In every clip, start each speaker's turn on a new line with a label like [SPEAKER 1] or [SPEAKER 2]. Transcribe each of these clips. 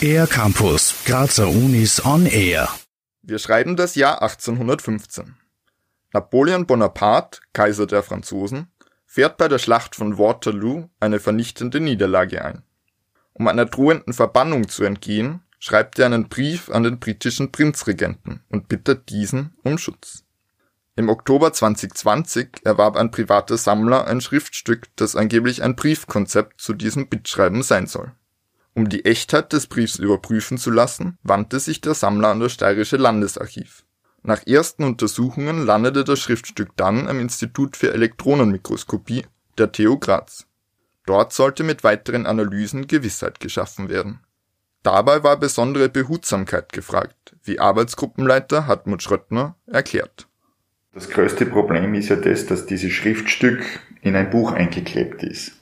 [SPEAKER 1] Air Campus, Grazer Unis on Air.
[SPEAKER 2] Wir schreiben das Jahr 1815. Napoleon Bonaparte, Kaiser der Franzosen, fährt bei der Schlacht von Waterloo eine vernichtende Niederlage ein. Um einer drohenden Verbannung zu entgehen, schreibt er einen Brief an den britischen Prinzregenten und bittet diesen um Schutz. Im Oktober 2020 erwarb ein privater Sammler ein Schriftstück, das angeblich ein Briefkonzept zu diesem Bittschreiben sein soll. Um die Echtheit des Briefs überprüfen zu lassen, wandte sich der Sammler an das Steirische Landesarchiv. Nach ersten Untersuchungen landete das Schriftstück dann am Institut für Elektronenmikroskopie der TU Graz. Dort sollte mit weiteren Analysen Gewissheit geschaffen werden. Dabei war besondere Behutsamkeit gefragt, wie Arbeitsgruppenleiter Hartmut Schröttner erklärt.
[SPEAKER 3] Das größte Problem ist ja das, dass dieses Schriftstück in ein Buch eingeklebt ist.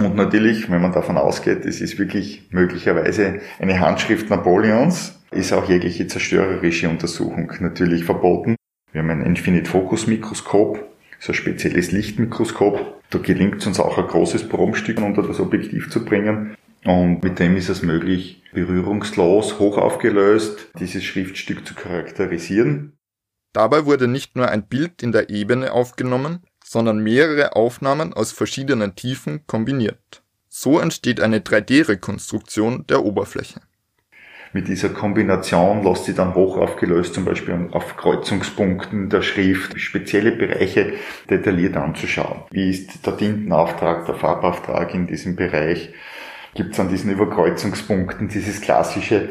[SPEAKER 3] Und natürlich, wenn man davon ausgeht, es ist wirklich möglicherweise eine Handschrift Napoleons, ist auch jegliche zerstörerische Untersuchung natürlich verboten. Wir haben ein Infinite Focus Mikroskop, so ein spezielles Lichtmikroskop. Da gelingt es uns auch ein großes Probenstück unter das Objektiv zu bringen. Und mit dem ist es möglich, berührungslos, hoch aufgelöst, dieses Schriftstück zu charakterisieren.
[SPEAKER 2] Dabei wurde nicht nur ein Bild in der Ebene aufgenommen, sondern mehrere Aufnahmen aus verschiedenen Tiefen kombiniert. So entsteht eine 3D-Rekonstruktion der Oberfläche.
[SPEAKER 3] Mit dieser Kombination lässt sie dann hoch aufgelöst, zum Beispiel auf Kreuzungspunkten der Schrift, spezielle Bereiche detailliert anzuschauen. Wie ist der Tintenauftrag, der Farbauftrag in diesem Bereich? Gibt es an diesen Überkreuzungspunkten dieses klassische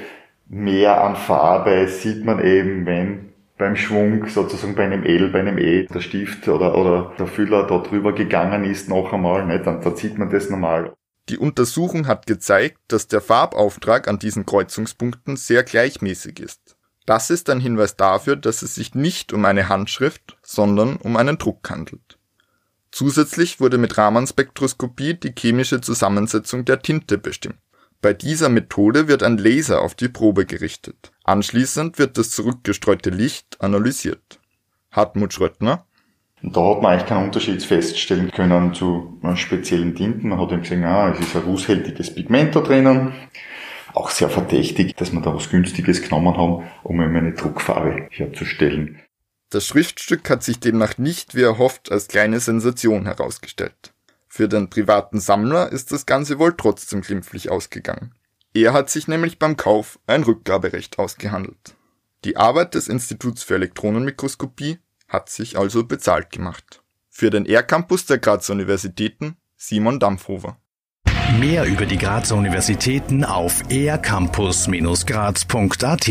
[SPEAKER 3] Mehr an Farbe, sieht man eben, wenn beim Schwung, sozusagen bei einem L, bei einem E, der Stift oder, oder der Füller da drüber gegangen ist noch einmal, ne, dann, dann sieht man das normal.
[SPEAKER 2] Die Untersuchung hat gezeigt, dass der Farbauftrag an diesen Kreuzungspunkten sehr gleichmäßig ist. Das ist ein Hinweis dafür, dass es sich nicht um eine Handschrift, sondern um einen Druck handelt. Zusätzlich wurde mit Raman-Spektroskopie die chemische Zusammensetzung der Tinte bestimmt. Bei dieser Methode wird ein Laser auf die Probe gerichtet. Anschließend wird das zurückgestreute Licht analysiert. Hartmut Schröttner
[SPEAKER 3] da hat man eigentlich keinen Unterschied feststellen können zu speziellen Tinten. Man hat eben gesehen, ah, es ist ein rußhältiges Pigment da drinnen. Auch sehr verdächtig, dass wir da was Günstiges genommen haben, um eben eine Druckfarbe herzustellen.
[SPEAKER 2] Das Schriftstück hat sich demnach nicht wie erhofft als kleine Sensation herausgestellt. Für den privaten Sammler ist das Ganze wohl trotzdem glimpflich ausgegangen. Er hat sich nämlich beim Kauf ein Rückgaberecht ausgehandelt. Die Arbeit des Instituts für Elektronenmikroskopie hat sich also bezahlt gemacht. Für den R-Campus der Grazer Universitäten Simon Dampfhofer.
[SPEAKER 1] Mehr über die Grazer Universitäten auf ercampus-graz.at